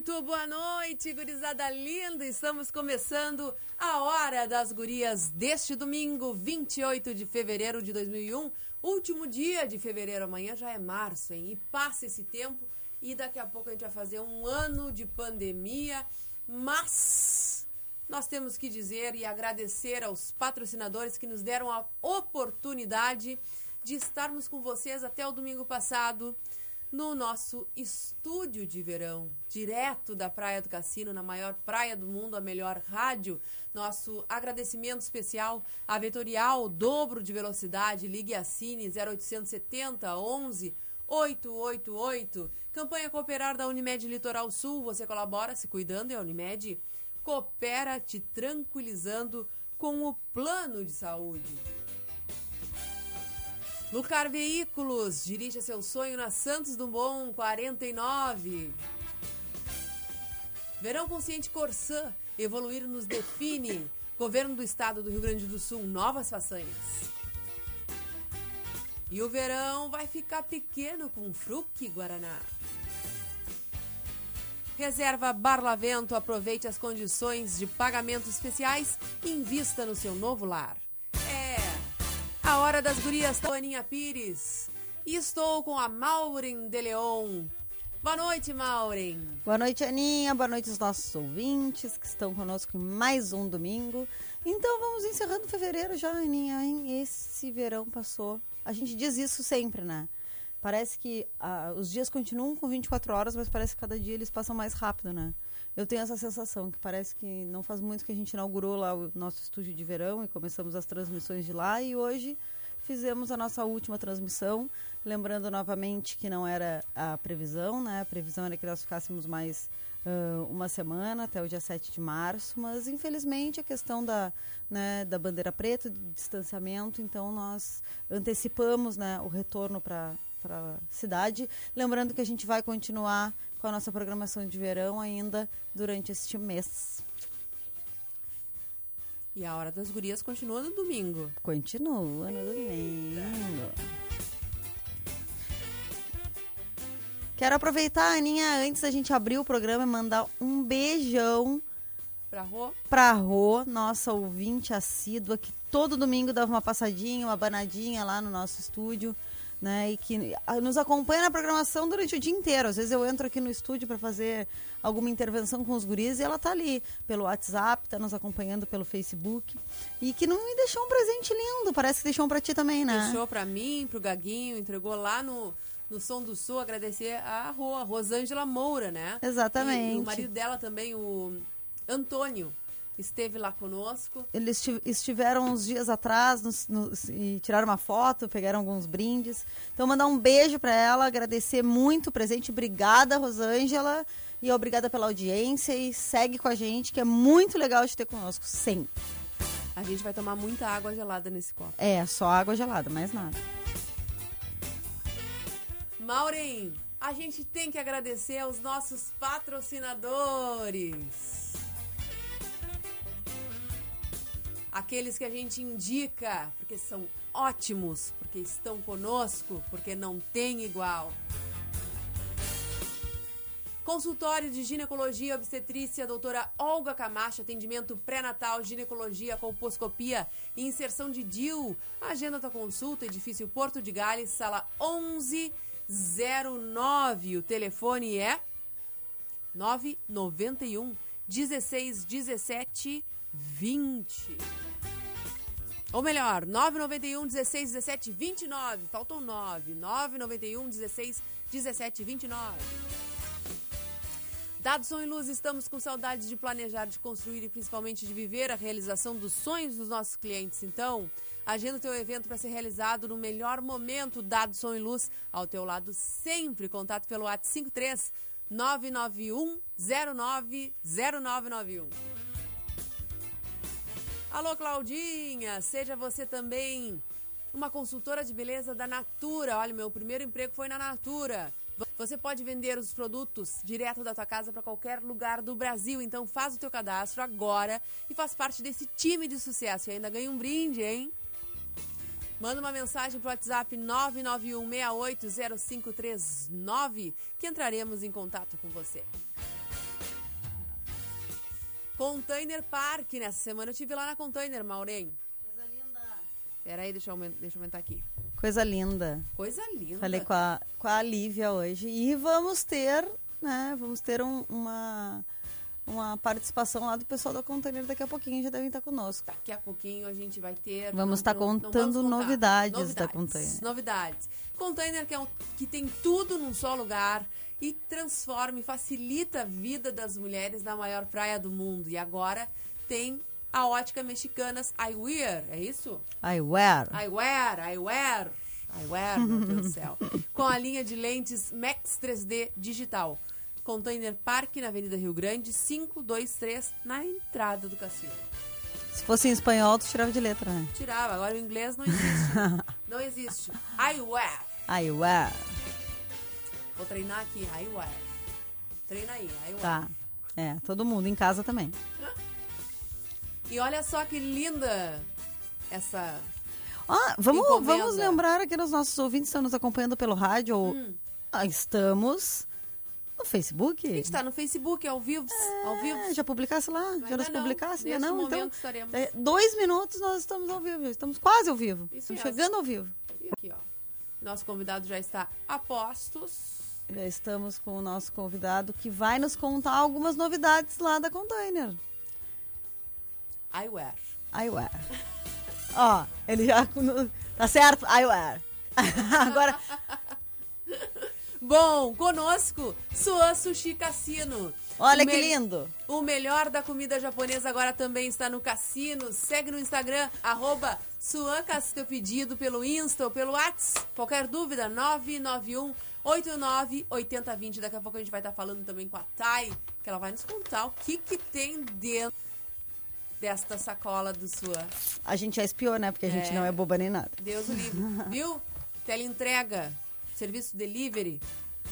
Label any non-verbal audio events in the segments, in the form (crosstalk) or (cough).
Muito boa noite, gurizada linda! Estamos começando a Hora das Gurias deste domingo, 28 de fevereiro de 2001. Último dia de fevereiro, amanhã já é março, hein? E passa esse tempo e daqui a pouco a gente vai fazer um ano de pandemia, mas nós temos que dizer e agradecer aos patrocinadores que nos deram a oportunidade de estarmos com vocês até o domingo passado no nosso estúdio de verão, direto da Praia do Cassino, na maior praia do mundo, a melhor rádio. Nosso agradecimento especial à Vetorial, dobro de velocidade, ligue a Cine 0870 11 888. Campanha Cooperar da Unimed Litoral Sul, você colabora se cuidando e a Unimed coopera te tranquilizando com o plano de saúde. Lucar Veículos, dirija seu sonho na Santos Dumont 49. Verão Consciente Corsã, evoluir nos define. Governo do Estado do Rio Grande do Sul, novas façanhas. E o verão vai ficar pequeno com Fruque Guaraná. Reserva Barlavento, aproveite as condições de pagamento especiais e invista no seu novo lar. A Hora das Gurias, tá, Aninha Pires. E estou com a Maureen de Leon. Boa noite, Maureen. Boa noite, Aninha. Boa noite aos nossos ouvintes que estão conosco em mais um domingo. Então vamos encerrando fevereiro já, Aninha. Hein? Esse verão passou. A gente diz isso sempre, né? Parece que ah, os dias continuam com 24 horas, mas parece que cada dia eles passam mais rápido, né? Eu tenho essa sensação que parece que não faz muito que a gente inaugurou lá o nosso estúdio de verão e começamos as transmissões de lá e hoje fizemos a nossa última transmissão, lembrando novamente que não era a previsão, né? A previsão era que nós ficássemos mais uh, uma semana até o dia 7 de março, mas infelizmente a questão da, né, da bandeira preta, de distanciamento, então nós antecipamos né, o retorno para para a cidade. Lembrando que a gente vai continuar com a nossa programação de verão ainda durante este mês. E a Hora das Gurias continua no domingo. Continua no domingo. Quero aproveitar, Aninha, antes da gente abrir o programa, e mandar um beijão pra Rô, pra Rô nossa ouvinte assídua, que todo domingo dava uma passadinha, uma banadinha lá no nosso estúdio né? E que nos acompanha na programação durante o dia inteiro. Às vezes eu entro aqui no estúdio para fazer alguma intervenção com os guris e ela tá ali pelo WhatsApp, tá nos acompanhando pelo Facebook. E que não me deixou um presente lindo, parece que deixou um para ti também, né? Deixou para mim, pro Gaguinho, entregou lá no no Som do Sul, agradecer a Rô, a Rosângela Moura, né? Exatamente. E o marido dela também, o Antônio esteve lá conosco. Eles estiveram uns dias atrás nos, nos, e tiraram uma foto, pegaram alguns brindes. Então, mandar um beijo para ela, agradecer muito o presente. Obrigada, Rosângela, e obrigada pela audiência. E segue com a gente, que é muito legal de ter conosco, sempre. A gente vai tomar muita água gelada nesse copo. É, só água gelada, mais nada. Maureen, a gente tem que agradecer aos nossos patrocinadores. Aqueles que a gente indica, porque são ótimos, porque estão conosco, porque não tem igual. Consultório de Ginecologia Obstetrícia, doutora Olga Camacho, atendimento pré-natal, ginecologia, colposcopia e inserção de DIU. Agenda da consulta, edifício Porto de Gales, sala 1109. O telefone é 991 16 17 20. Ou melhor, 991 16 17 29. Faltam 9. 991 16 17 29. Dados Som e Luz, estamos com saudade de planejar, de construir e principalmente de viver a realização dos sonhos dos nossos clientes. Então, agenda o teu evento para ser realizado no melhor momento. Dados Som e Luz, ao teu lado sempre. Contato pelo WhatsApp 53 991 09 0991. Alô, Claudinha, seja você também uma consultora de beleza da Natura. Olha, meu primeiro emprego foi na Natura. Você pode vender os produtos direto da tua casa para qualquer lugar do Brasil. Então faz o teu cadastro agora e faz parte desse time de sucesso. E ainda ganha um brinde, hein? Manda uma mensagem pro WhatsApp 991680539 que entraremos em contato com você. Container Park, nessa semana eu tive lá na Container, Maureen. Coisa linda. Peraí, deixa eu, deixa eu aumentar aqui. Coisa linda. Coisa linda. Falei com a, com a Lívia hoje. E vamos ter, né? Vamos ter um, uma, uma participação lá do pessoal da Container daqui a pouquinho, já devem estar conosco. Daqui a pouquinho a gente vai ter. Vamos estar contando vamos novidades, novidades, da Container. Novidades. Container que, é um, que tem tudo num só lugar e transforma e facilita a vida das mulheres na maior praia do mundo. E agora tem a ótica Mexicanas Eyewear, é isso? Eyewear. Eyewear, Eyewear. Eyewear, meu Deus do céu. (laughs) Com a linha de lentes Max 3D digital. Container Park na Avenida Rio Grande, 523, na entrada do cassino. Se fosse em espanhol, tu tirava de letra, né? Tirava, agora o inglês não existe. (laughs) não existe. Eyewear. Eyewear. Vou treinar aqui, Eyewear. Treina aí, Eyewear. Tá. É, todo mundo em casa também. E olha só que linda essa. Ah, vamos, vamos lembrar aqui nos nossos ouvintes que estão nos acompanhando pelo rádio. Hum. Ah, estamos no Facebook. A gente está no Facebook, ao vivo. É, ao vivo. Já publicasse lá? já nos não. publicasse? Neste não, momento então. Estaremos... É, dois minutos nós estamos ao vivo. Estamos quase ao vivo. Isso estamos mesmo. chegando ao vivo. E aqui, ó. Nosso convidado já está a postos. Já estamos com o nosso convidado que vai nos contar algumas novidades lá da Container. Eyewear. Eyewear. Ó, ele já. Tá certo? Eyewear. (laughs) Agora. Bom, conosco, Suan Sushi Cassino. Olha que lindo. O melhor da comida japonesa agora também está no cassino. Segue no Instagram, arroba Suan Cass- teu pedido pelo Insta ou pelo WhatsApp. Qualquer dúvida, 991 89 8020. Daqui a pouco a gente vai estar falando também com a Thay, que ela vai nos contar o que, que tem dentro desta sacola do Suan. A gente já espiou, né? Porque a gente É. não é boba nem nada. Deus o livre. (laughs) Viu? Teleentrega, serviço delivery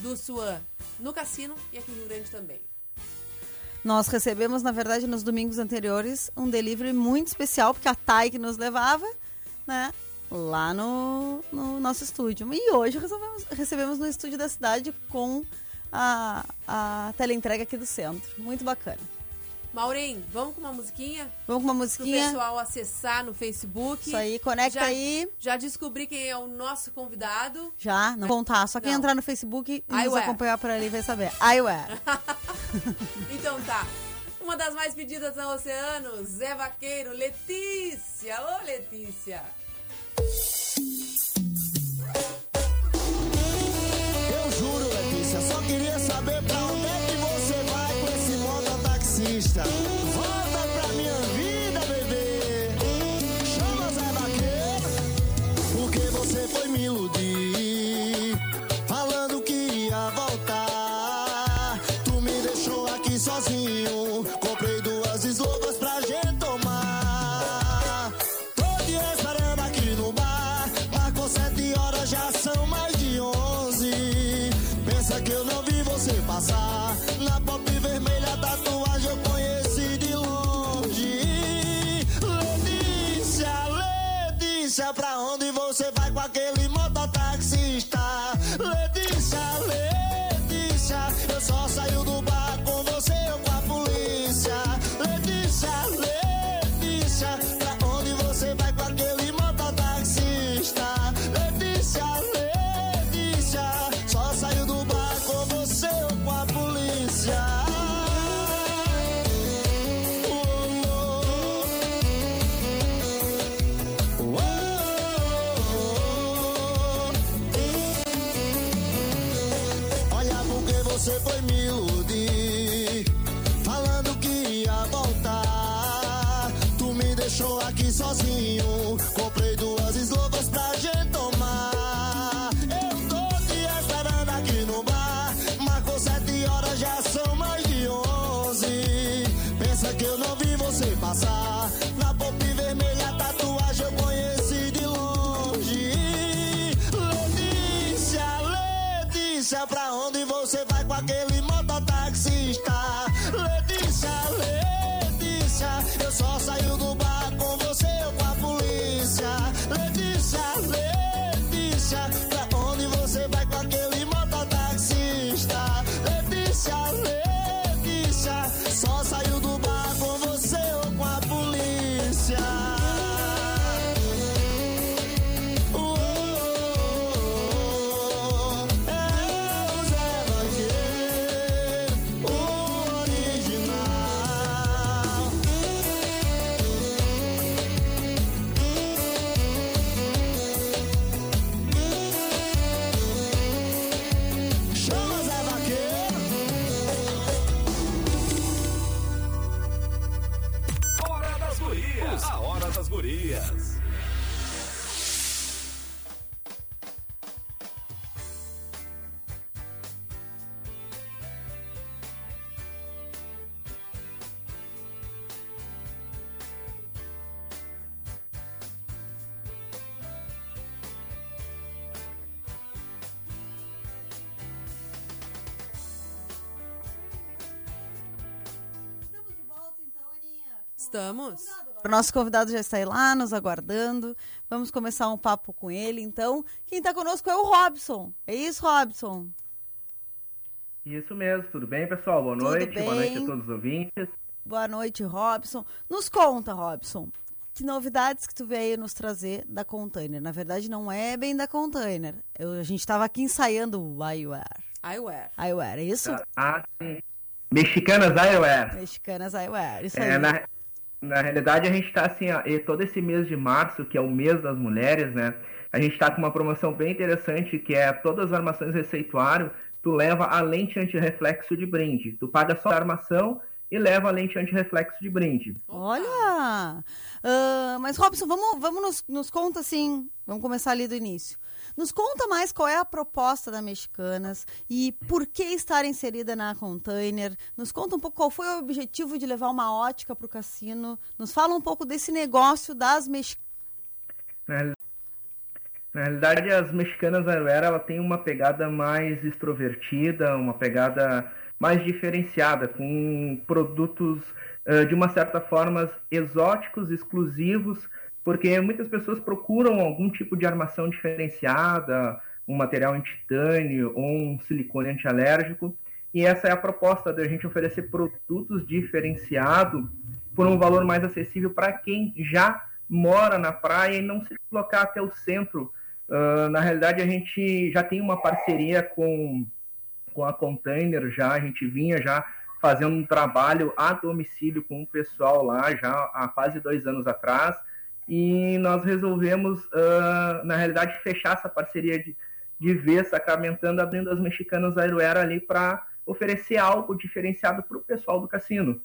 do Suan no cassino e aqui em Rio Grande também. Nós recebemos, na verdade, nos domingos anteriores, um delivery muito especial, porque a Thay que nos levava, né? Lá no, no nosso estúdio. E hoje resolvemos, recebemos no estúdio da cidade com a, a teleentrega aqui do centro. Muito bacana. Maureen, vamos com uma musiquinha? Vamos com uma Pro musiquinha. pessoal acessar no Facebook. Isso aí, conecta Já- aí. Já descobri quem é o nosso convidado. Já, não contar. Só quem Não. entrar no Facebook e nos Eyewear. acompanhar por ali vai saber. Eyewear. (laughs) Então tá. Uma das mais pedidas no oceano, Zé Vaqueiro, Letícia. Ô, Letícia. Eu juro, Letícia, só queria saber pra onde é que você vai com esse mototaxista. Volta pra minha vida, bebê. Chama Zé Vaqueiro, porque você foi me iludir. O nosso convidado já está aí lá, nos aguardando. Vamos começar um papo com ele. Então, quem está conosco é o Robson. É isso, Robson? Isso mesmo, tudo bem, pessoal? Boa Tudo noite, boa noite bem. a todos os ouvintes. Boa noite, Robson. Nos conta, Robson, que novidades que tu veio nos trazer da Container? Na verdade, não é bem da Container. Eu- a gente estava aqui ensaiando o Eyewear. Eyewear. Eyewear, é isso? Ah, sim. Mexicanas Eyewear. Mexicanas Eyewear, isso aí. É, na, na realidade, a gente está assim, todo esse mês de março, que é o mês das mulheres, né? A gente está com uma promoção bem interessante, que é todas as armações receituário, tu leva a lente antirreflexo de brinde. Tu paga só a armação e leva a lente antirreflexo de brinde. Olha! Ah, mas, Robson, vamos, vamos nos, nos conta assim. Vamos começar ali do início. Nos conta mais qual é a proposta da Mexicanas e por que estar inserida na Container. Nos conta um pouco qual foi o objetivo de levar uma ótica para o cassino. Nos fala um pouco desse negócio das Mexicanas. Na, real- na realidade, as mexicanas Eyewear, ela tem uma pegada mais extrovertida, uma pegada mais diferenciada, com produtos de uma certa forma exóticos, exclusivos, porque muitas pessoas procuram algum tipo de armação diferenciada, um material em titânio ou um silicone antialérgico, e essa é a proposta da gente oferecer produtos diferenciados por um valor mais acessível para quem já mora na praia e não se deslocar até o centro. Ah, na realidade, a gente já tem uma parceria com, com a Container, já a gente vinha já fazendo um trabalho a domicílio com o pessoal lá já há quase dois anos atrás e nós resolvemos, ah, na realidade, fechar essa parceria de, de vez, sacramentando, abrindo as mexicanas Aeroera ali para oferecer algo diferenciado para o pessoal do cassino.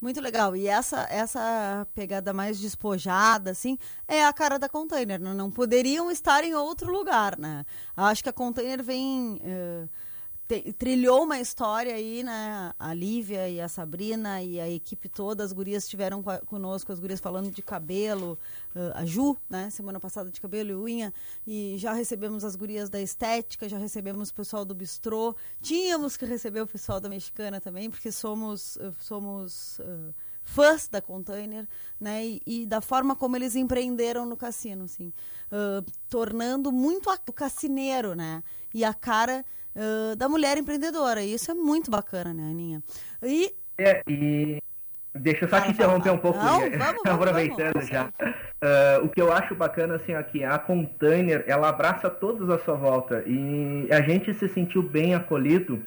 Muito legal. E essa essa pegada mais despojada, assim, é a cara da Container. Não, não poderiam estar em outro lugar, né? Acho que a Container vem... eh, te- trilhou uma história aí, né? A Lívia e a Sabrina e a equipe toda, as gurias estiveram co- conosco, as gurias falando de cabelo, eh, a Ju, né? Semana passada de cabelo e unha, e já recebemos as gurias da estética, já recebemos o pessoal do bistrô, tínhamos que receber o pessoal da mexicana também, porque somos, eh, somos eh, fãs da Container, né? E, e da forma como eles empreenderam no cassino, assim, eh, tornando muito o cassineiro, né? E a cara da mulher empreendedora. E isso é muito bacana, né, Aninha? E É, e deixa eu só Fala, te interromper um pouco, Não, vamos, (laughs) vamos, aproveitando vamos. já. Ah, o que eu acho bacana, assim, aqui, a Container, ela abraça todos à sua volta e a gente se sentiu bem acolhido.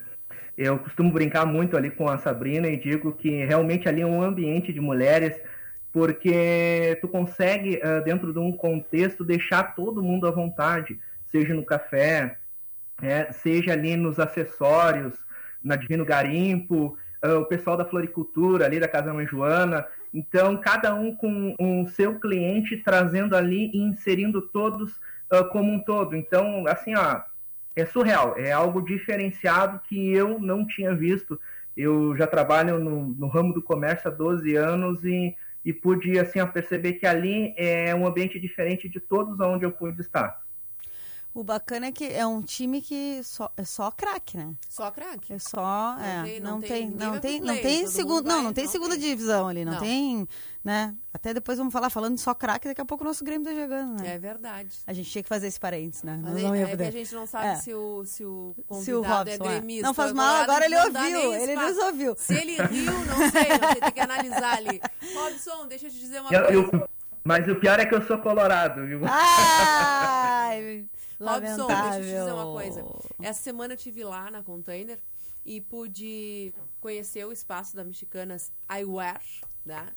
Eu costumo brincar muito ali com a Sabrina e digo que realmente ali é um ambiente de mulheres, porque tu consegue, ah, dentro de um contexto, deixar todo mundo à vontade, seja no café, é, seja ali nos acessórios, na Divino Garimpo, uh, o pessoal da floricultura ali da Casa Mãe Joana. Então, cada um com o um seu cliente trazendo ali e inserindo todos uh, como um todo. Então, assim, ó, é surreal, é algo diferenciado que eu não tinha visto. Eu já trabalho no, no ramo do comércio há 12 anos e, e pude assim, perceber que ali é um ambiente diferente de todos onde eu pude estar. O bacana é que é um time que só, é só craque, né? Só craque. É só, Não é, tem- não, tem, tem- não tem, não tem todo segundo, não, não tem não segunda tem. divisão ali, não, Não. tem, né? Até depois vamos falar falando só craque, daqui a pouco o nosso Grêmio tá jogando, né? É verdade. A gente tinha que fazer esse parênteses, né? Mas é, não é que poder. a gente não sabe É. se o, se o Se o convidado Robson é é. gremista. Não faz mal, agora ele ouviu, ele nos ouviu. Se ele riu, não sei, você tem que analisar ali. Robson, deixa eu te dizer uma Eu- coisa. eu- mas o pior é que eu sou colorado, viu? Ai, Robson, lamentável. deixa eu te dizer uma coisa. Essa semana eu tive lá na Container e pude conhecer o espaço da Mexicanas Eyewear, né?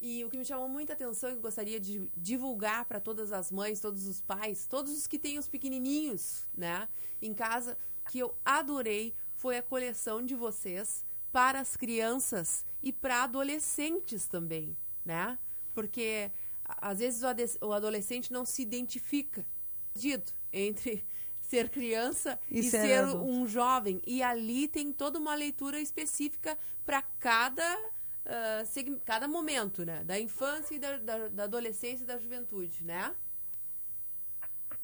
E o que me chamou muita atenção e gostaria de divulgar para todas as mães, todos os pais, todos os que têm os pequenininhos, né, em casa, que eu adorei foi a coleção de vocês para as crianças e para adolescentes também, né? Porque às vezes o adolescente não se identifica dito entre ser criança E e, ser ser, um jovem. E ali tem toda uma leitura específica para cada, segm- cada momento, né? Da infância e da, da, da adolescência e da juventude, né?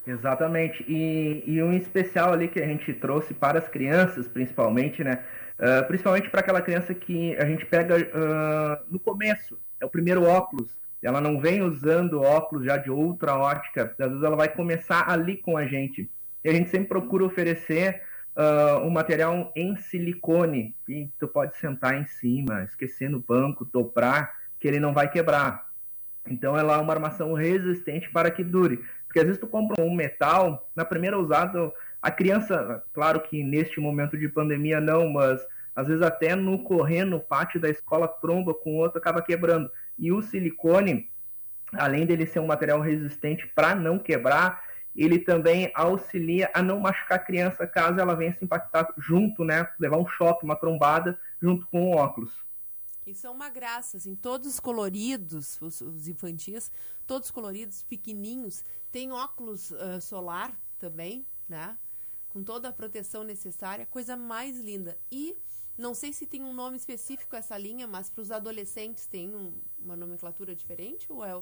Exatamente. E, e um especial ali que a gente trouxe para as crianças, principalmente, né? Ah, principalmente para aquela criança que a gente pega ah, no começo, é o primeiro óculos. Ela não vem usando óculos já de outra ótica, às vezes ela vai começar ali com a gente. E a gente sempre procura oferecer ah, um material em silicone, que tu pode sentar em cima, esquecer no banco, dobrar, que ele não vai quebrar. Então ela é uma armação resistente para que dure. Porque às vezes tu compra um metal, na primeira usada, a criança, claro que neste momento de pandemia não, mas às vezes até no correr no pátio da escola tromba com outro, acaba quebrando. E o silicone, além dele ser um material resistente para não quebrar, ele também auxilia a não machucar a criança caso ela venha se impactar junto, né? Levar um choque, uma trombada junto com o óculos. Isso é uma graça, assim, todos coloridos, os, os infantis, todos coloridos, pequenininhos, tem óculos ah, solar também, né? Com toda a proteção necessária, coisa mais linda. E não sei se tem um nome específico essa linha, mas para os adolescentes tem um- uma nomenclatura diferente ou é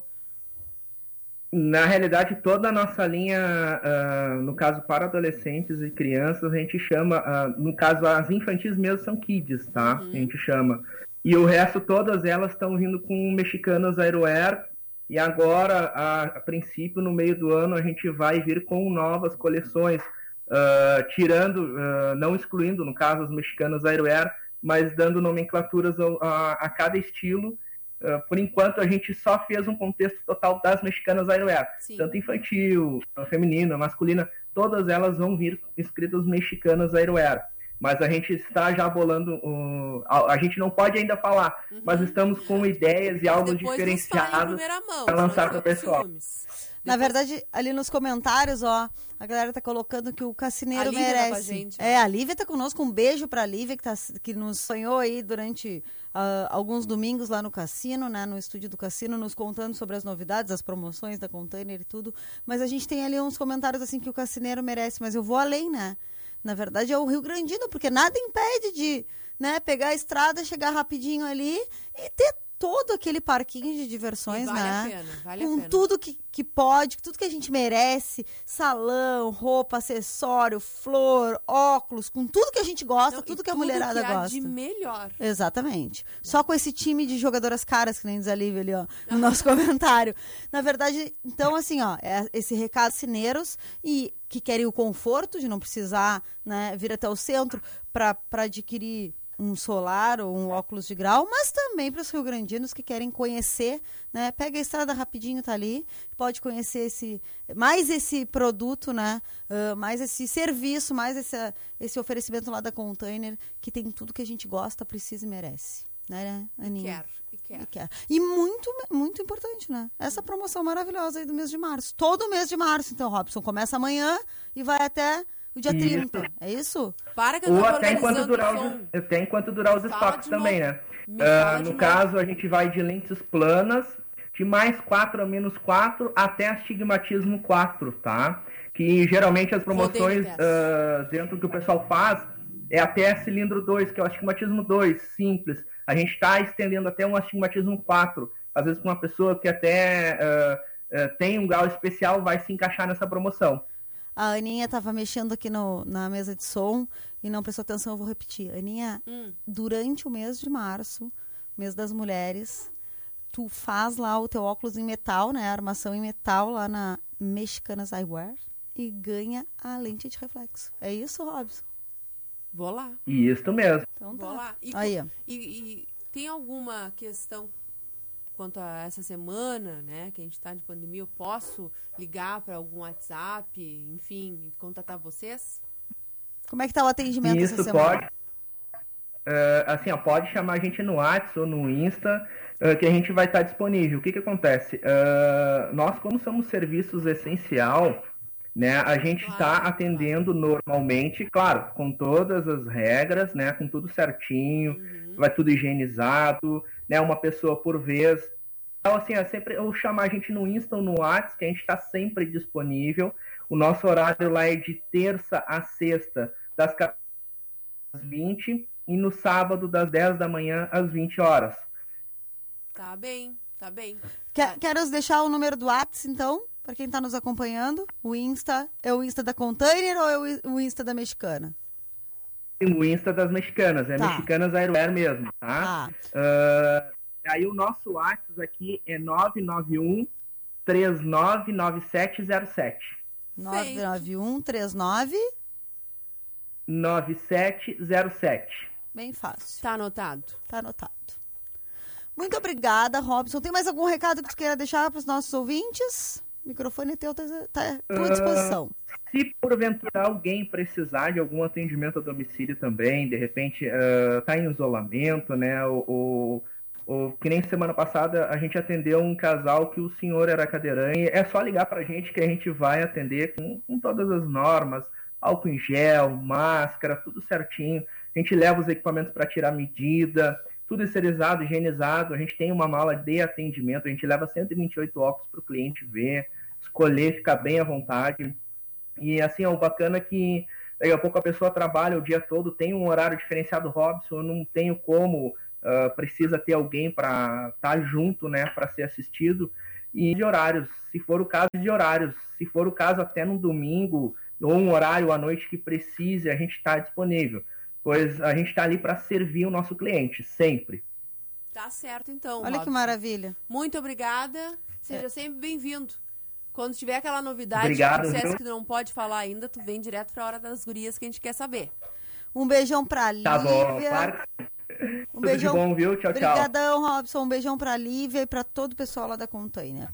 Na realidade, toda a nossa linha, ah, no caso para adolescentes e crianças, a gente chama, ah, no caso as infantis mesmo são kids, tá? A gente chama. E o resto, todas elas estão vindo com mexicanas Aeroair. E agora, a, a princípio, no meio do ano, a gente vai vir com novas coleções, ah, tirando, ah, não excluindo, no caso, as mexicanas Aeroair, mas dando nomenclaturas ao- a, a cada estilo. Ah, por enquanto, a gente só fez um contexto total das mexicanas Aeroair Sim. tanto infantil, feminina, masculina, todas elas vão vir escritas mexicanas Aeroair. Mas a gente está já bolando, o- a, a gente não pode ainda falar, mas estamos com ideias e algo Uhum. Diferenciado. senão lançar fica pro pessoal. ciúmes. Na Depois- verdade, ali nos comentários, ó, a galera tá colocando que o Cassineiro tá merece. ó. é, a Lívia tá conosco. Um beijo pra Lívia, que, tá, que nos sonhou aí durante ah, alguns domingos lá no cassino, né? No estúdio do cassino, nos contando sobre as novidades, as promoções da container e tudo. Mas a gente tem ali uns comentários assim que o Cassineiro merece, mas eu vou além, né? Na verdade, é o Rio Grandino, porque nada impede de né, pegar a estrada, chegar rapidinho ali e ter todo aquele parquinho de diversões, E vale né? a pena, vale a com pena. tudo que, que pode, tudo que a gente merece, salão, roupa, acessório, flor, óculos, com tudo que a gente gosta, Não, tudo que a tudo mulherada que gosta. de melhor. Exatamente. Só com esse time de jogadoras caras, que nem diz a Lívia ali, ó, no nosso (laughs) comentário. Na verdade, então, assim, ó, é esse recado cineiros e que querem o conforto de não precisar né, vir até o centro para adquirir um solar ou um óculos de grau, mas também para os rio-grandinos que querem conhecer, né? Pega a estrada rapidinho, tá ali, pode conhecer esse mais esse produto, né? ah, mais esse serviço, mais esse, esse oferecimento lá da Container, que tem tudo que a gente gosta, precisa e merece. Né, Aninha? Quero, e quero. E quer. E muito, muito importante, né? Essa promoção maravilhosa aí do mês de março. Todo mês de março, então, Robson. Começa amanhã e vai até o dia Isso. 30. É isso? Para que eu Ou até enquanto, durar som. os, até enquanto durar os estoques também, novo. né? De no novo. caso, a gente vai de lentes planas, de mais 4 a menos 4, até astigmatismo 4, tá? Que geralmente as promoções ah, dentro do que o pessoal faz é até cilindro 2, que é o astigmatismo 2, simples. A gente está estendendo até um astigmatismo 4. Às vezes, com uma pessoa que até ah, ah, tem um grau especial vai se encaixar nessa promoção. A Aninha estava mexendo aqui no- na mesa de som e não prestou atenção, eu vou repetir. Aninha, Hum. durante o mês de março, mês das mulheres, tu faz lá o teu óculos em metal, né? A armação em metal lá na Mexicanas Eyewear e ganha a lente de reflexo. É isso, Robson? Vou lá. Isso mesmo. Então Vou tá. lá. E, Aí, ó. e- e tem alguma questão quanto a essa semana, né, que a gente está de pandemia? Eu posso ligar para algum WhatsApp, enfim, contatar vocês? Como é que tá o atendimento essa Isso semana? pode. É, assim, ó, pode chamar a gente no WhatsApp ou no Insta, é, que a gente vai estar disponível. O que, que acontece? É, nós, como somos serviços essencial, né, a gente está Claro, atendendo normalmente, claro, com todas as regras, né, com tudo certinho, Uhum. vai tudo higienizado, né, uma pessoa por vez. Então, assim, é sempre eu chamar a gente no Insta ou no WhatsApp, que a gente está sempre disponível. O nosso horário lá é de terça a sexta, das 14 às 20 e no sábado das 10 da manhã às 20 horas. Tá bem, tá bem. Quer, quero deixar o número do WhatsApp, então, para quem está nos acompanhando. O Insta é o Insta da Container ou é o Insta da Mexicana? O Insta das mexicanas, é Tá. Mexicanas Aeroair mesmo, tá? Ah, Ah, aí o nosso WhatsApp aqui é 991 399707. 991 39 9707. Bem fácil. Tá anotado. Tá anotado. Muito obrigada, Robson. Tem mais algum recado que tu queira deixar para os nossos ouvintes? O microfone é teu, tá tá à tua disposição. Se porventura alguém precisar de algum atendimento a domicílio também, de repente está em isolamento, né? Ou, ou, ou que nem semana passada a gente atendeu um casal que o senhor era cadeirante. É só ligar para a gente que a gente vai atender com, com todas as normas, álcool em gel, máscara, tudo certinho. A gente leva os equipamentos para tirar medida, tudo esterilizado, higienizado. A gente tem uma mala de atendimento, a gente leva 128 óculos para o cliente ver, escolher, ficar bem à vontade. E assim, ó, o bacana é que daqui a pouco a pessoa trabalha o dia todo, tem um horário diferenciado, Robson, eu não tenho como, ah, precisa ter alguém para estar junto, né, para ser assistido. E de horários, se for o caso de horários, se for o caso até no domingo ou um horário à noite que precise, a gente está disponível, pois a gente está ali para servir o nosso cliente, sempre. Tá certo, então. Olha que Robson. maravilha. Muito obrigada. Seja sempre bem-vindo. Quando tiver aquela novidade Obrigado, que dissesse viu? que tu não pode falar ainda, tu vem direto pra hora das gurias que a gente quer saber. Um beijão pra Lívia. Tá bom, claro Um (laughs) tudo beijão. de bom, viu? Tchau, tchau. Obrigadão, Robson. Um beijão pra Lívia e pra todo o pessoal lá da Container.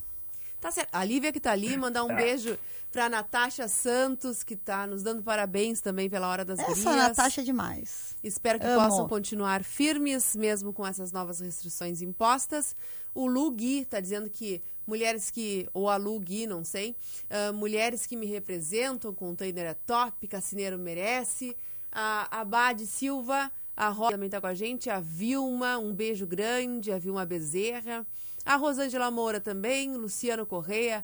Tá certo. A Lívia que tá ali, mandar um beijo pra Natasha Santos, que tá nos dando parabéns também pela hora das Essa gurias. Natasha é demais. Espero que Amo. possam continuar firmes, mesmo com essas novas restrições impostas. O Lu Gui está dizendo que mulheres que, ou a Lu Gui, não sei, ah, mulheres que me representam, container é top, Cassineiro merece. A Abade Silva, a Rosa também está com a gente, a Vilma, um beijo grande, a Vilma Bezerra. A Rosângela Moura também, Luciano Correia,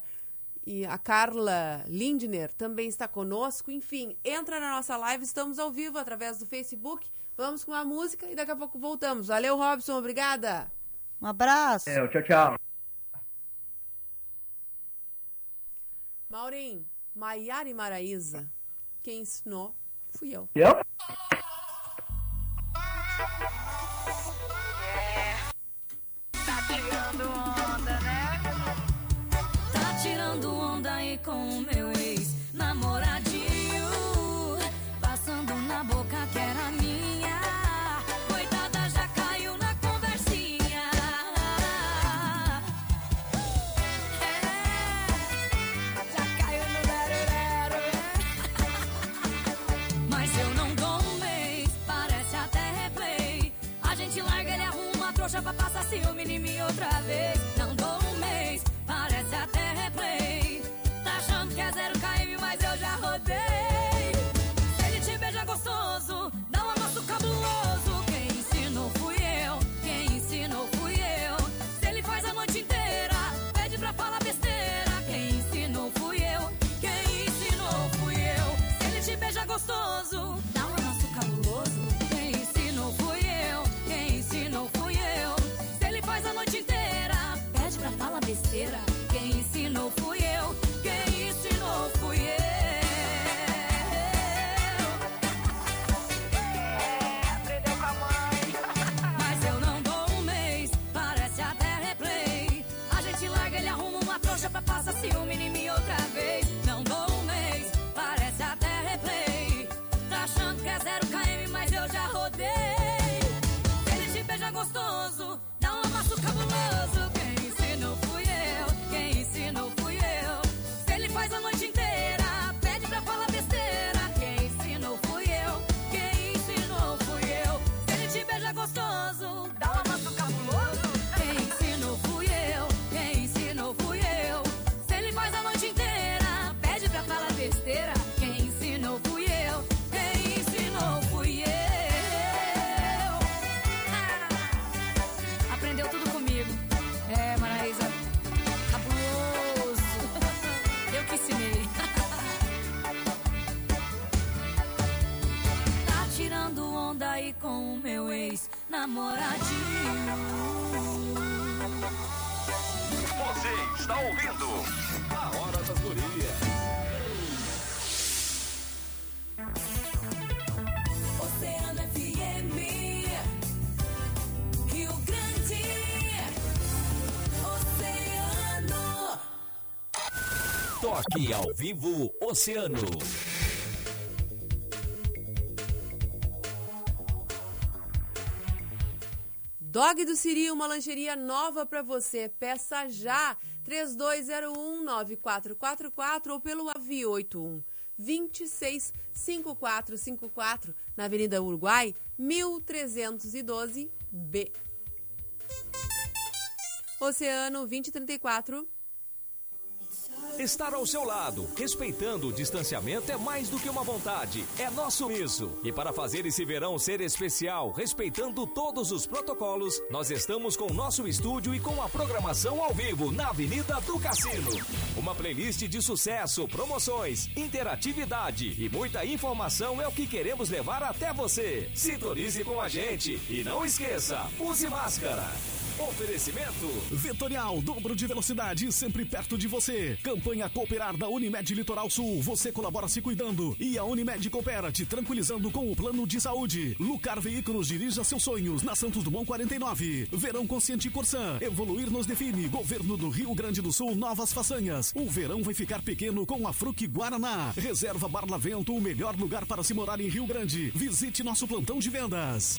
e a Carla Lindner também está conosco. Enfim, entra na nossa live, estamos ao vivo através do Facebook. Vamos com a música e daqui a pouco voltamos. Valeu, Robson, obrigada. Um abraço. É, tchau, tchau. Maureen, Maiara e Maraísa, quem ensinou fui eu. Eu? Tá tirando onda aí com o meu ouvindo A Hora das Gurias. Oceano FM, Rio Grande, Oceano. Toque ao vivo Oceano. Dog do Siri, uma lancheria nova pra você. Peça já 32019444 ou pelo AVI 81 265454 na Avenida Uruguai, 1312B. Oceano 2034. Estar ao seu lado, respeitando o distanciamento é mais do que uma vontade, é nosso isso. E para fazer esse verão ser especial, respeitando todos os protocolos, nós estamos com o nosso estúdio e com a programação ao vivo na Avenida do Cassino. Uma playlist de sucesso, promoções, interatividade e muita informação é o que queremos levar até você. Sintonize com a gente e não esqueça, use máscara. Oferecimento Vetorial, dobro de velocidade, sempre perto de você. Campanha Cooperar da Unimed Litoral Sul. Você colabora se cuidando. E a Unimed coopera te tranquilizando com o plano de saúde. Lucar Veículos dirija seus sonhos na Santos Dumont 49. Verão Consciente Corsã. Evoluir nos define. Governo do Rio Grande do Sul, novas façanhas. O verão vai ficar pequeno com a Fruc Guaraná. Reserva Barlavento, o melhor lugar para se morar em Rio Grande. Visite nosso plantão de vendas.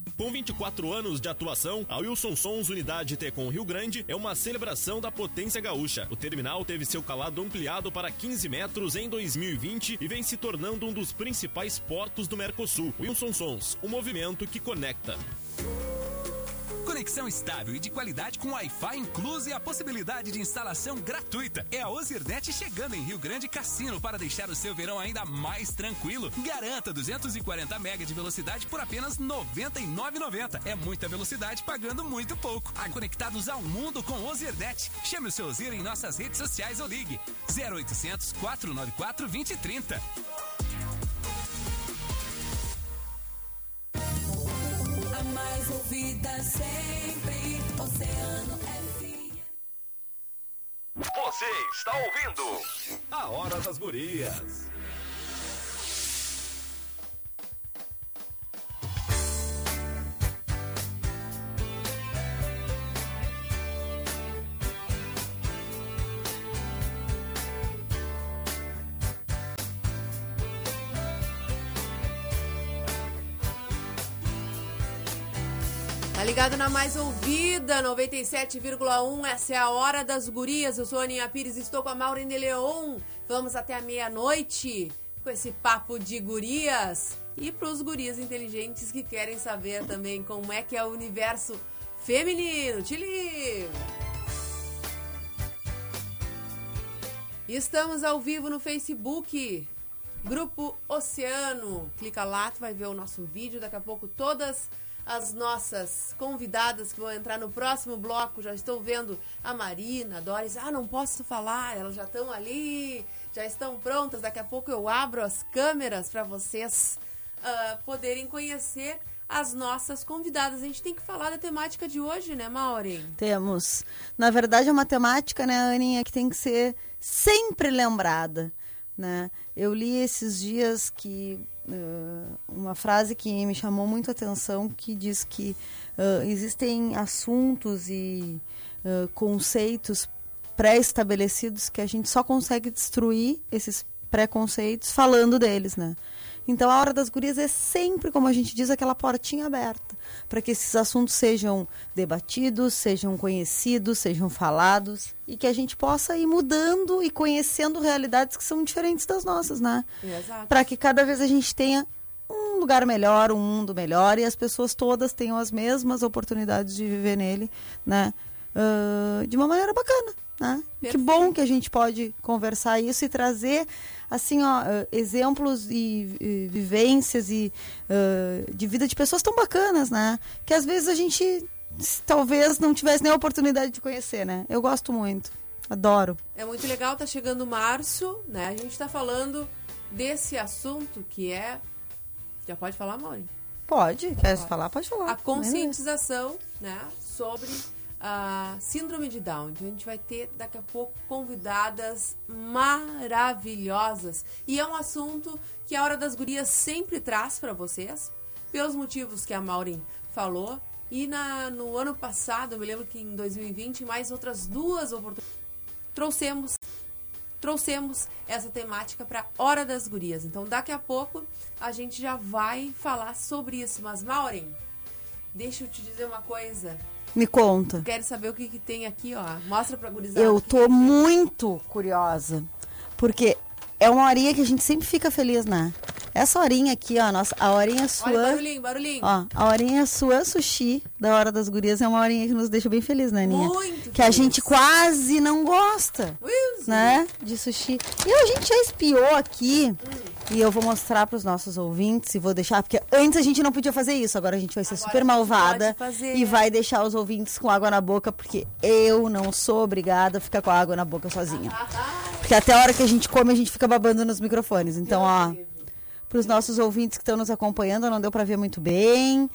Com 24 anos de atuação, a Wilson Sons Unidade Tecom Rio Grande é uma celebração da potência gaúcha. O terminal teve seu calado ampliado para 15 metros em 2020 e vem se tornando um dos principais portos do Mercosul. Wilson Sons, o movimento que conecta. Conexão estável e de qualidade com Wi-Fi incluso e a possibilidade de instalação gratuita. É a Ozirnet chegando em Rio Grande Cassino para deixar o seu verão ainda mais tranquilo. Garanta 240 MB de velocidade por apenas R$ 99,90. É muita velocidade pagando muito pouco. Ah, conectados ao mundo com Ozirnet. Chame o seu Ozir em nossas redes sociais ou ligue 0800 494 2030. Mais ouvida sempre, Oceano FM. Você está ouvindo A Hora das Gurias. Ligado na mais ouvida, 97,1. Essa é a hora das gurias. Eu sou a Aninha Pires, estou com a Maureen de Leon. Vamos até a meia-noite com esse papo de gurias. E pros gurias inteligentes que querem saber também como é que é o universo feminino. Te! Estamos ao vivo no Facebook, Grupo Oceano. Clica lá, tu vai ver o nosso vídeo. Daqui a pouco todas as nossas convidadas que vão entrar no próximo bloco. Já estou vendo a Marina, a Doris. Ah, não posso falar, elas já estão ali, já estão prontas. Daqui a pouco eu abro as câmeras para vocês ah, poderem conhecer as nossas convidadas. A gente tem que falar da temática de hoje, né, Maureen? Temos. Na verdade, é uma temática, né, Aninha, que tem que ser sempre lembrada. Né? Eu li esses dias que uh, uma frase que me chamou muito a atenção que diz que uh, existem assuntos e uh, conceitos pré-estabelecidos que a gente só consegue destruir esses preconceitos falando deles, né? Então a hora das gurias é sempre, como a gente diz, aquela portinha aberta para que esses assuntos sejam debatidos, sejam conhecidos, sejam falados e que a gente possa ir mudando e conhecendo realidades que são diferentes das nossas, né? Para que cada vez a gente tenha um lugar melhor, um mundo melhor e as pessoas todas tenham as mesmas oportunidades de viver nele, né? Ah, de uma maneira bacana, né? Que bom que a gente pode conversar isso e trazer assim ó ah, exemplos e, e vivências e ah, de vida de pessoas tão bacanas, né? Que às vezes a gente talvez não tivesse nem a oportunidade de conhecer, né? Eu gosto muito, adoro. É muito legal, tá chegando março, né? A gente tá falando desse assunto que é. Já pode falar, Maureen? Pode, quer falar? Pode falar. a conscientização né, sobre a síndrome de Down. Então a gente vai ter daqui a pouco convidadas maravilhosas. E é um assunto que a Hora das Gurias sempre traz para vocês, pelos motivos que a Maureen falou. E na, no ano passado, eu me lembro que em 2020, mais outras duas oportunidades, trouxemos trouxemos essa temática para Hora das Gurias. Então, daqui a pouco a gente já vai falar sobre isso. Mas, Maureen, deixa eu te dizer uma coisa. Me conta. Quero saber o que, que tem aqui, ó. Mostra pra gurizada. Eu tô muito curiosa, porque é uma horinha que a gente sempre fica feliz, né? Essa horinha aqui, ó, nossa, a horinha Olha, sua. barulhinho, barulhinho. Ó, a horinha sua sushi da hora das gurias é uma horinha que nos deixa bem feliz, né, Aninha? Muito Que a feliz. gente quase não gosta, Wilson. né? De sushi. E a gente já espiou aqui. E eu vou mostrar para os nossos ouvintes e vou deixar, porque antes a gente não podia fazer isso, agora a gente vai ser Agora super malvada fazer. e vai deixar os ouvintes com água na boca, porque eu não sou obrigada a ficar com a água na boca sozinha. Porque até a hora que a gente come, a gente fica babando nos microfones. Então, ó, para os nossos ouvintes que estão nos acompanhando, não deu para ver muito bem.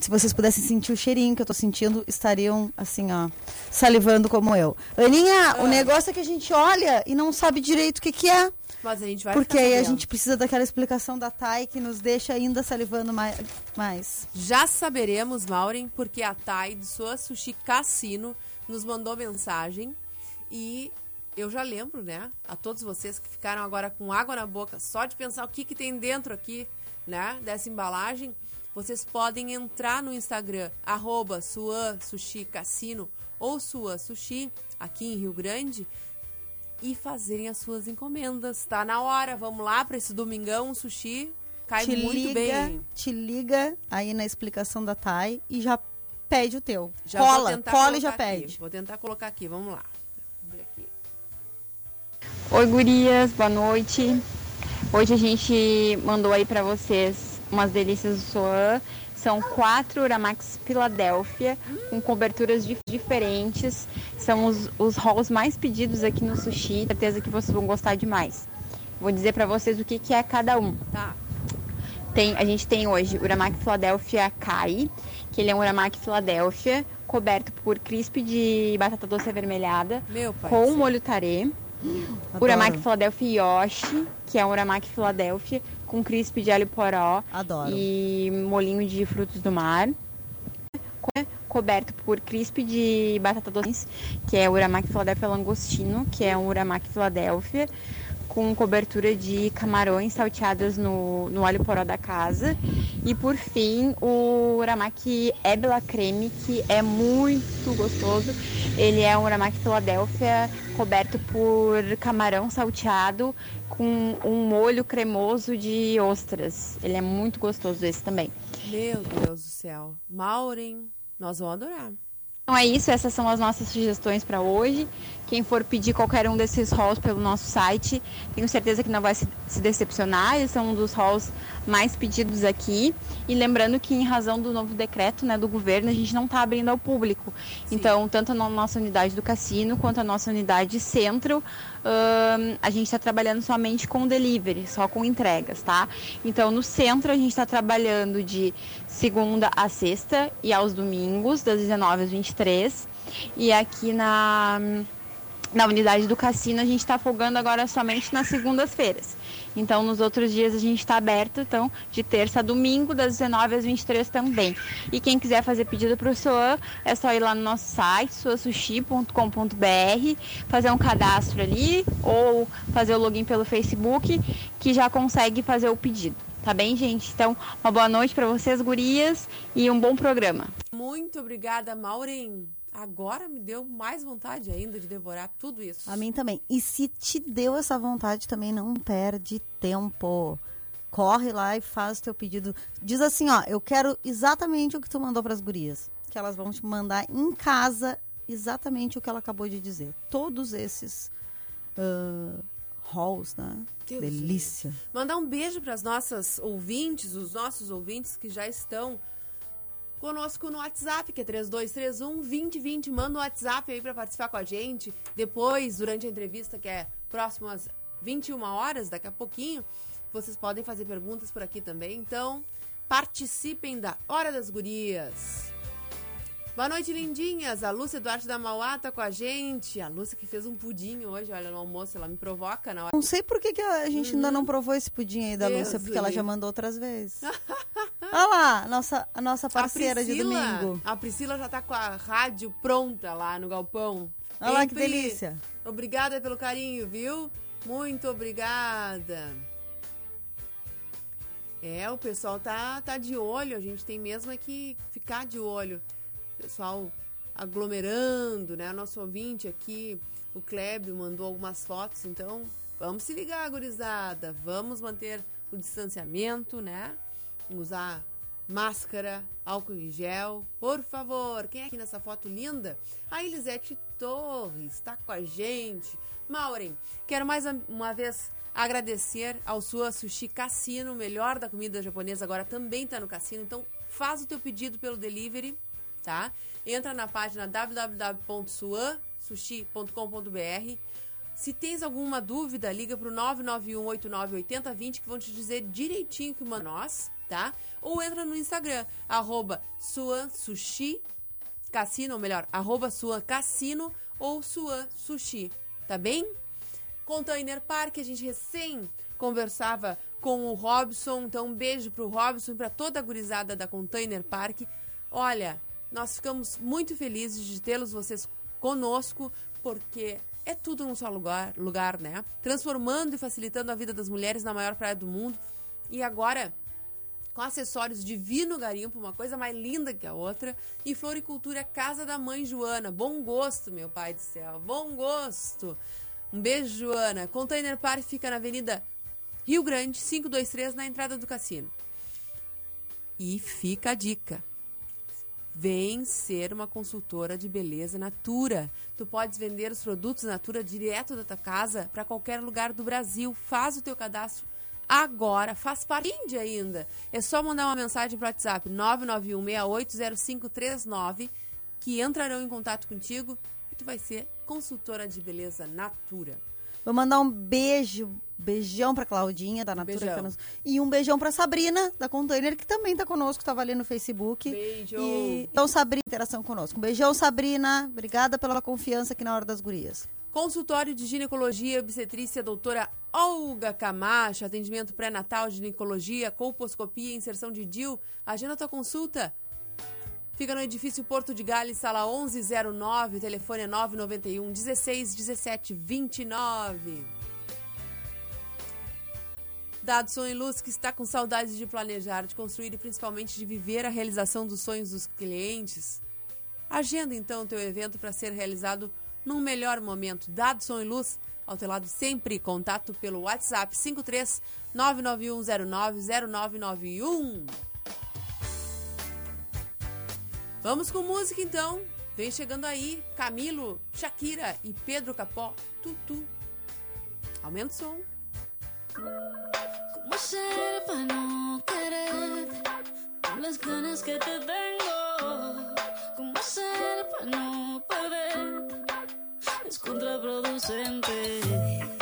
Se vocês pudessem sentir o cheirinho que eu tô sentindo, estariam assim, ó, salivando como eu. Aninha, Ah. o negócio é que a gente olha e não sabe direito o que que é. Mas a gente vai Porque aí a gente precisa daquela explicação da Thay que nos deixa ainda salivando mais. mais. Já saberemos, Maureen, porque a Thay do Sua Sushi Cassino nos mandou mensagem e eu já lembro, né, a todos vocês que ficaram agora com água na boca só de pensar o que, que tem dentro aqui, né, dessa embalagem, vocês podem entrar no Instagram, arroba Sua Sushi Cassino ou Sua Sushi, aqui em Rio Grande, e fazerem as suas encomendas. Tá na hora, vamos lá para esse domingão, sushi cai te muito liga, bem. te liga aí na explicação da Thay e já pede o teu. Já cola, cola e já aqui. pede. Vou tentar colocar aqui, vamos lá. Oi, gurias, boa noite. Hoje a gente mandou aí pra vocês umas delícias do Soan. São quatro Uramax Filadélfia, com coberturas dif- diferentes. São os, os rolls mais pedidos aqui no sushi. Certeza que vocês vão gostar demais. Vou dizer pra vocês o que, que é cada um. Tá. Tem, a gente tem hoje Uramaki Philadelphia Kai, que ele é um Uramaki Philadelphia, coberto por crisp de batata doce avermelhada, Meu pai. do com molho tarê. (gasps) Uramaki Philadelphia Yoshi, que é um Uramaki Philadelphia, com crisp de alho poró Adoro. e molinho de frutos do mar. Co- Coberto por crisp de batata doce, que é o Uramaki Philadelphia Langostino, que é um Uramaki Philadelphia, com cobertura de camarões salteadas no, no alho poró da casa. E por fim, o uramaki Ebla Creme, que é muito gostoso. Ele é um uramaki Philadelphia coberto por camarão salteado com um molho cremoso de ostras. Ele é muito gostoso esse também. Meu Deus do céu. Maureen, nós vamos adorar. Então é isso, essas são as nossas sugestões para hoje. Quem for pedir qualquer um desses halls pelo nosso site, tenho certeza que não vai se, se decepcionar. Eles são um dos halls mais pedidos aqui. E lembrando que, em razão do novo decreto né, do governo, a gente não está abrindo ao público. Então, tanto a no- nossa unidade do cassino quanto a nossa unidade centro, ahn, a gente está trabalhando somente com delivery, só com entregas, tá? Então, no centro, a gente está trabalhando de segunda a sexta e aos domingos, das 19 às 23. E aqui na na unidade do cassino a gente está folgando agora somente nas segundas-feiras. Então, nos outros dias a gente está aberto, então, de terça a domingo, das 19 às 23 também. E quem quiser fazer pedido para o Soan, é só ir lá no nosso site, soasushi.com.br, fazer um cadastro ali, ou fazer o login pelo Facebook, que já consegue fazer o pedido. Tá bem, gente? Então, uma boa noite para vocês, gurias, e um bom programa. Muito obrigada, Maureen. Agora me deu mais vontade ainda de devorar tudo isso. A mim também. E se te deu essa vontade também, não perde tempo. Corre lá e faz o teu pedido. Diz assim, ó, eu quero exatamente o que tu mandou pras gurias. Que elas vão te mandar em casa exatamente o que ela acabou de dizer. Todos esses ah, halls, né? Deus Delícia. Mandar um beijo para as nossas ouvintes, os nossos ouvintes que já estão conosco no WhatsApp, que é 3231 2020. Manda um WhatsApp aí para participar com a gente. Depois, durante a entrevista, que é próximo às 21 horas, daqui a pouquinho, vocês podem fazer perguntas por aqui também. Então, participem da Hora das Gurias. Boa noite, lindinhas. A Lúcia Duarte da Mauá tá com a gente. A Lúcia que fez um pudim hoje, olha, no almoço, ela me provoca na hora. Não sei por que, que a gente ainda não provou esse pudim aí da Deus Lúcia, porque ela já mandou outras vezes. (laughs) Olha lá, nossa, a nossa parceira a de Priscila, domingo. A Priscila já tá com a rádio pronta lá no galpão. Olha lá que delícia. Obrigada pelo carinho, viu? Muito obrigada. É, o pessoal tá, tá de olho, a gente tem mesmo é que ficar de olho. Pessoal aglomerando, né? Nosso ouvinte aqui, o Klebio, mandou algumas fotos, então vamos se ligar, gurizada. Vamos manter o distanciamento, né? Usar máscara, álcool em gel. Por favor, quem é aqui nessa foto linda? A Elisete Torres está com a gente. Maureen, quero mais uma vez agradecer ao sua Sushi Cassino, melhor da comida japonesa, agora também está no cassino. Então, faz o teu pedido pelo delivery, tá? Entra na página www.suansushi.com.br. Se tens alguma dúvida, liga pro 991898020 que vão te dizer direitinho que manda nós, tá? Ou entra no Instagram, arroba suansushi, cassino, ou melhor, arroba suancassino ou suansushi, tá bem? Container Park, a gente recém conversava com o Robson, então um beijo pro Robson e pra toda a gurizada da Container Park. Olha, nós ficamos muito felizes de tê-los vocês conosco, porque é tudo num só lugar, lugar, né? Transformando e facilitando a vida das mulheres na maior praia do mundo. E agora, com acessórios de Vino Garimpo, uma coisa mais linda que a outra. E Floricultura Casa da Mãe Joana. Bom gosto, meu pai do céu. Bom gosto. Um beijo, Joana. Container Park fica na Avenida Rio Grande, 523, na entrada do cassino. E fica a dica. Vem ser uma consultora de beleza Natura. Tu podes vender os produtos Natura direto da tua casa para qualquer lugar do Brasil. Faz o teu cadastro agora, faz parte ainda. É só mandar uma mensagem para o WhatsApp 991680539 que entrarão em contato contigo e tu vai ser consultora de beleza Natura. Vou mandar um beijo, beijão pra Claudinha, da Natura. nos- E um beijão pra Sabrina, da Container, que também tá conosco, tava ali no Facebook. Beijo. E... Então, Sabrina, interação conosco. Um beijão, Sabrina. Obrigada pela confiança aqui na Hora das Gurias. Consultório de Ginecologia e Obstetrícia, doutora Olga Camacho, atendimento pré-natal, ginecologia, colposcopia, inserção de DIL. Agenda tua consulta. Fica no edifício Porto de Gales, sala 1109, o telefone é 991 16 17 29. Dadson e Luz, que está com saudades de planejar, de construir e principalmente de viver a realização dos sonhos dos clientes. Agenda então o teu evento para ser realizado num melhor momento. Dadson e Luz, ao teu lado sempre. Contato pelo WhatsApp 53 991090991. Vamos com música então. Vem chegando aí Camilo, Shakira e Pedro Capó, Tutu. Aumenta o som. Como ser para não querer Com as ganas que te tenho Como ser para não perder Es contraproducente.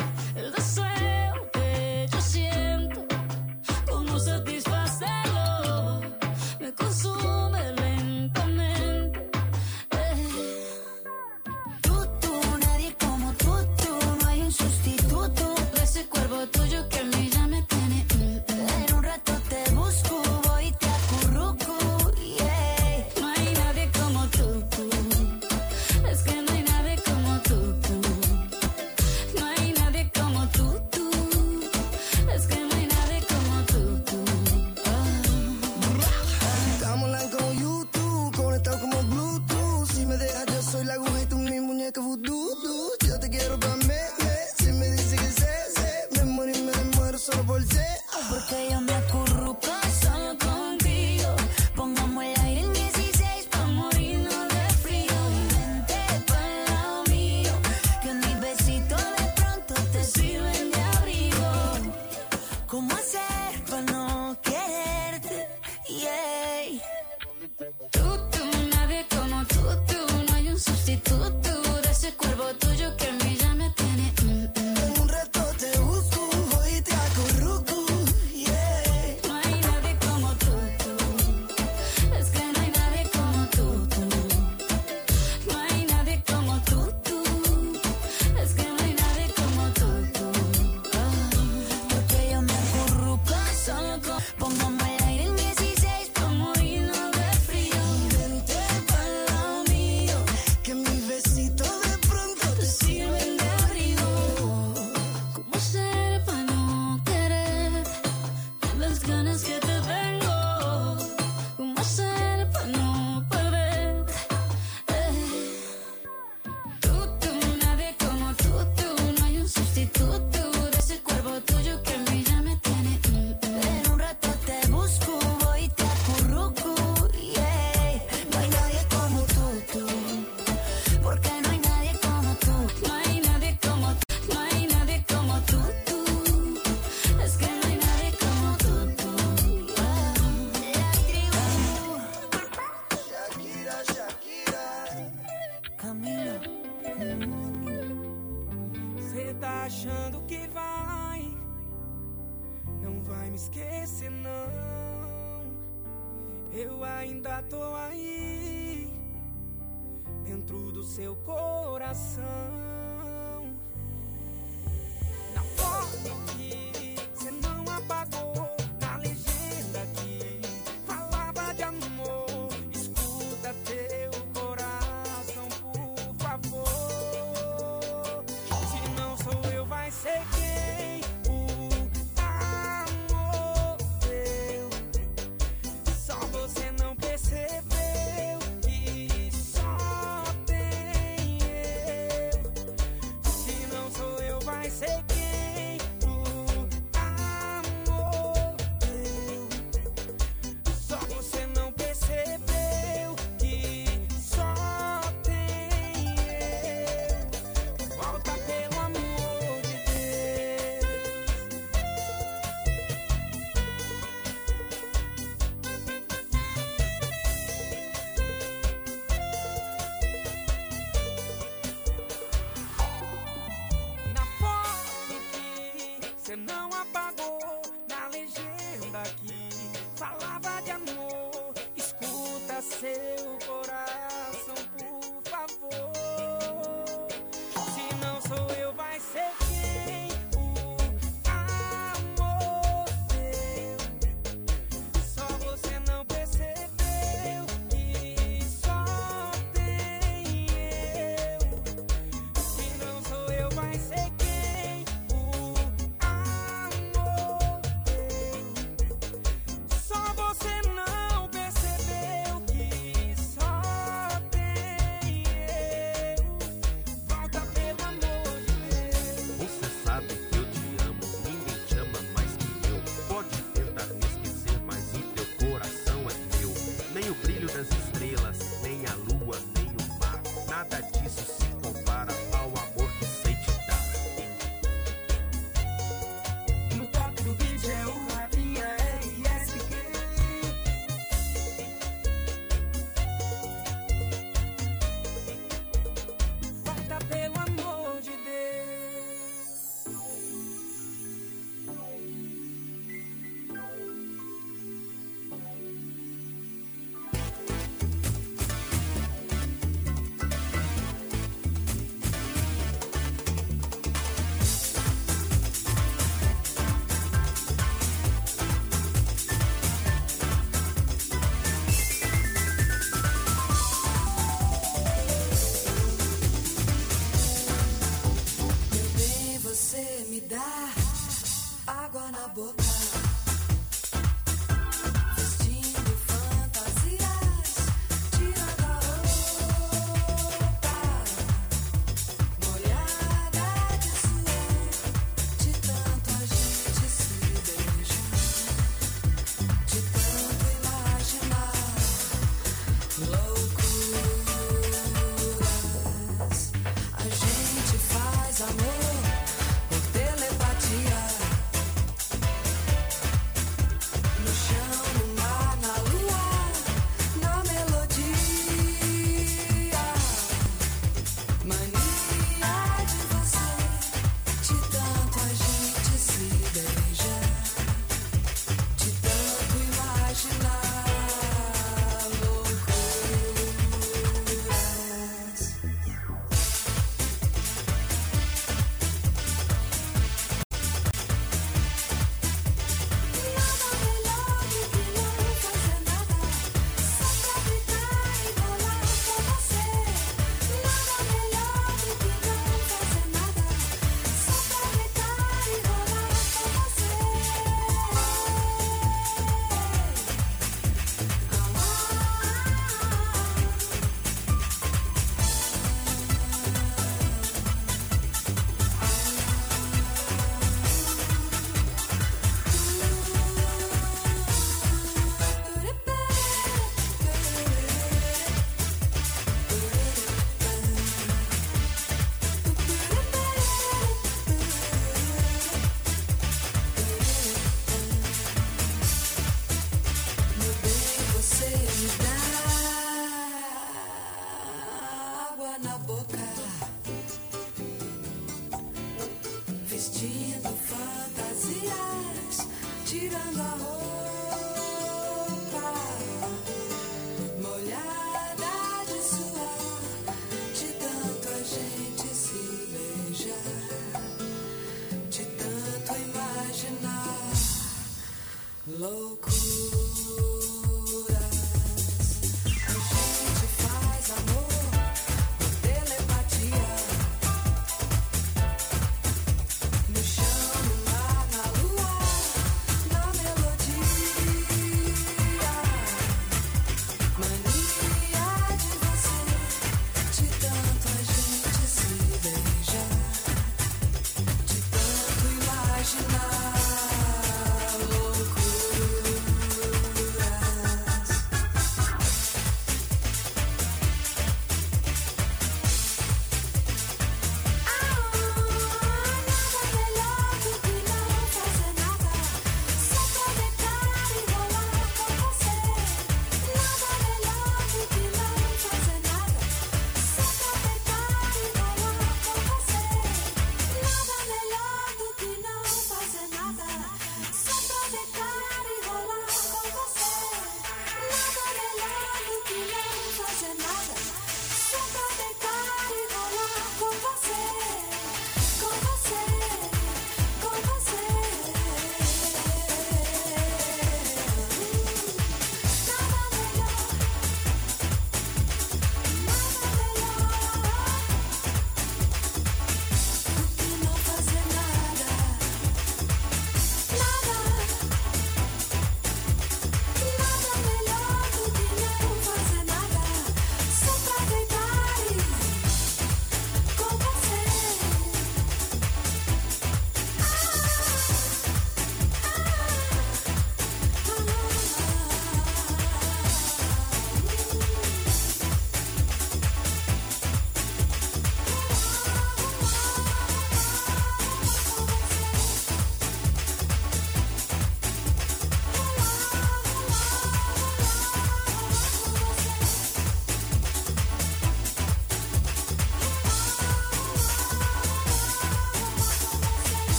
seu coração. take book. Miranda. Oh.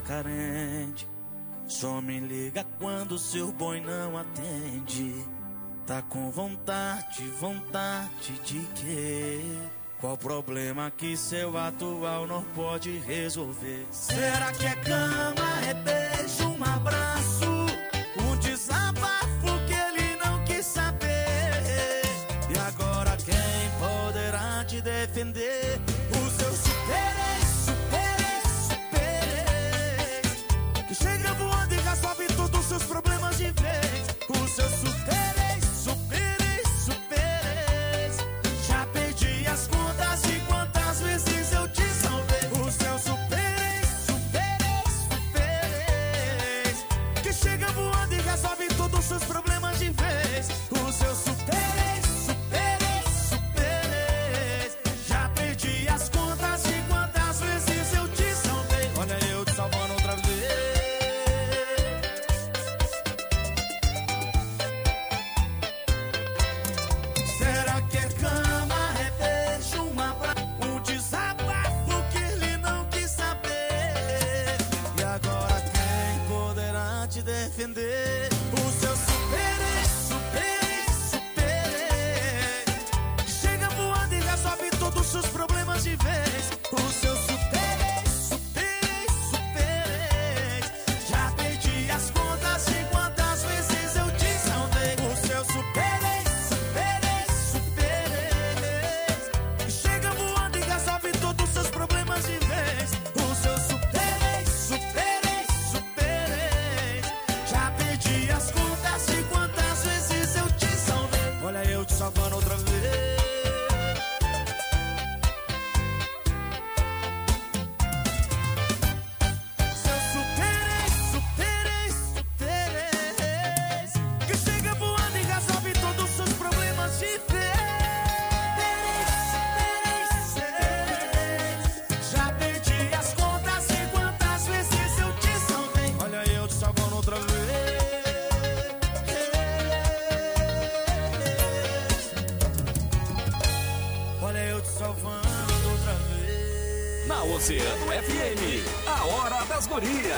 Carente. Só me liga quando seu boi não atende. Tá com vontade, vontade de quê? Qual problema que seu atual não pode resolver? Será que é cama, é te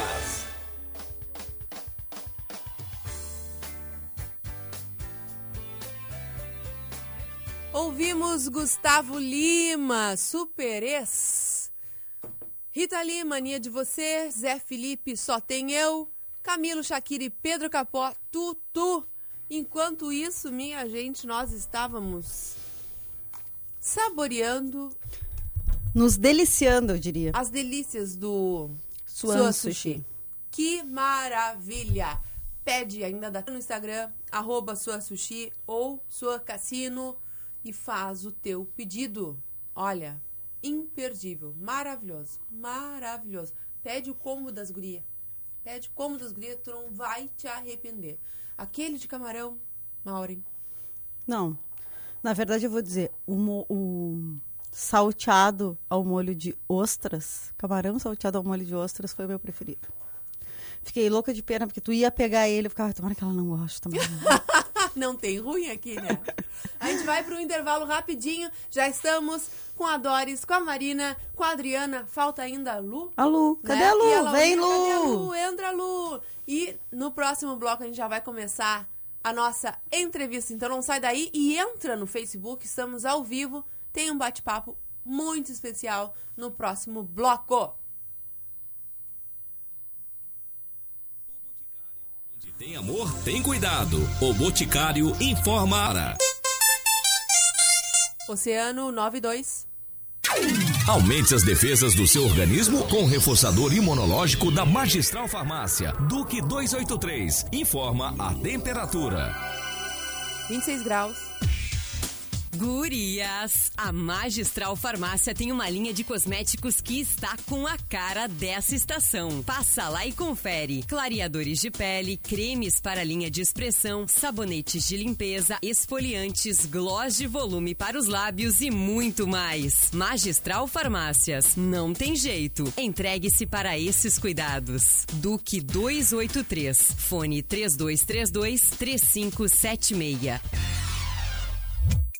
gurias. Ouvimos Gustavo Lima, Super Ex. Rita Lee, Mania de Você. Zé Felipe, Só Tem Eu. Camilo Shakira e Pedro Capó, Tutu. Enquanto isso, minha gente, nós estávamos saboreando Nos deliciando, eu diria. as delícias do Suan Sua Sushi. Que maravilha! Pede ainda dá no Instagram, arroba Sua Sushi ou Sua Cassino e faz o teu pedido. Olha, imperdível, maravilhoso, maravilhoso. Pede o combo das gurias. Pede o combo das gurias, tu não vai te arrepender. Aquele de camarão, Maureen. Não. Na verdade, eu vou dizer, o, o salteado ao molho de ostras, camarão salteado ao molho de ostras foi o meu preferido. Fiquei louca de pena, porque tu ia pegar ele, eu ficava, tomara que ela não goste também. (laughs) Não tem ruim aqui, né? A gente vai para um intervalo rapidinho. Já estamos com a Doris, com a Marina, com a Adriana. Falta ainda a Lu. A Lu, cadê né? a Lu? E ela Vem, ouviu, Cadê a Lu? Lu? Entra, Lu! E no próximo bloco a gente já vai começar a nossa entrevista. Então não sai daí e entra no Facebook. Estamos ao vivo. Tem um bate-papo muito especial no próximo bloco. Onde tem amor, tem cuidado. O Boticário informa. Oceano 92. Aumente as defesas do seu organismo com o reforçador imunológico da Magistral Farmácia. Duque 283. Informa a temperatura. 26 graus. Gurias! A Magistral Farmácia tem uma linha de cosméticos que está com a cara dessa estação. Passa lá e confere. Clareadores de pele, cremes para linha de expressão, sabonetes de limpeza, esfoliantes, gloss de volume para os lábios e muito mais. Magistral Farmácias. Não tem jeito. Entregue-se para esses cuidados. Duque 283. Fone 3232 3576.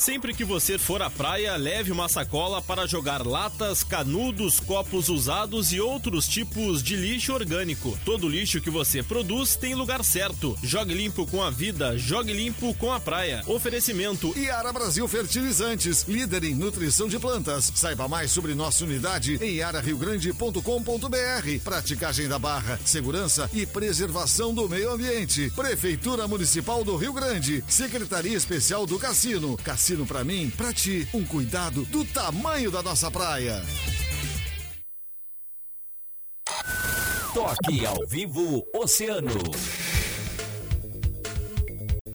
Sempre que você for à praia, leve uma sacola para jogar latas, canudos, copos usados e outros tipos de lixo orgânico. Todo lixo que você produz tem lugar certo. Jogue limpo com a vida, jogue limpo com a praia. Oferecimento Iara Brasil Fertilizantes, líder em nutrição de plantas. Saiba mais sobre nossa unidade em iarariogrande.com.br. Praticagem da barra, segurança e preservação do meio ambiente. Prefeitura Municipal do Rio Grande. Secretaria Especial do Cassino. Cassino pra mim, pra ti, um cuidado do tamanho da nossa praia. Toque ao vivo Oceano.